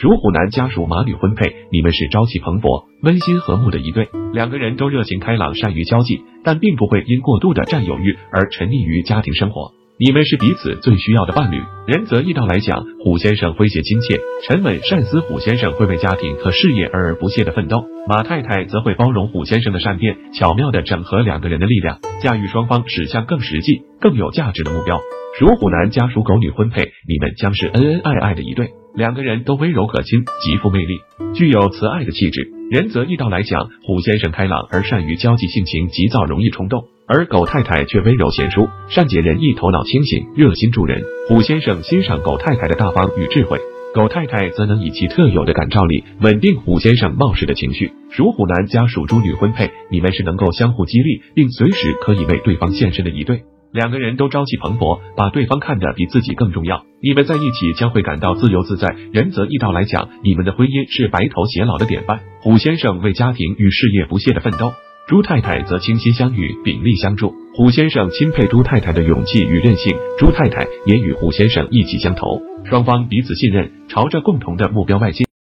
属虎男家属马女婚配，你们是朝气蓬勃、温馨和睦的一对，两个人都热情开朗、善于交际，但并不会因过度的占有欲而沉溺于家庭生活。你们是彼此最需要的伴侣。仁泽义道来讲，虎先生诙谐亲切、沉稳善思，虎先生会为家庭和事业而不懈的奋斗；马太太则会包容虎先生的善变，巧妙的整合两个人的力量，驾驭双方驶向更实际、更有价值的目标。属虎男家属狗女婚配，你们将是恩恩爱爱的一对。两个人都温柔可亲，极富魅力，具有慈爱的气质。仁泽义道来讲，虎先生开朗而善于交际，性情急躁，容易冲动；而狗太太却温柔贤淑，善解人意，头脑清醒，热心助人。虎先生欣赏狗太太的大方与智慧，狗太太则能以其特有的感召力稳定虎先生冒失的情绪。属虎男加属猪女婚配，你们是能够相互激励，并随时可以为对方献身的一对。两个人都朝气蓬勃，把对方看得比自己更重要。你们在一起将会感到自由自在。仁泽义道来讲，你们的婚姻是白头偕老的典范。虎先生为家庭与事业不懈的奋斗，朱太太则倾心相与，鼎力相助。虎先生钦佩朱太太的勇气与韧性，朱太太也与虎先生意气相投，双方彼此信任，朝着共同的目标迈进。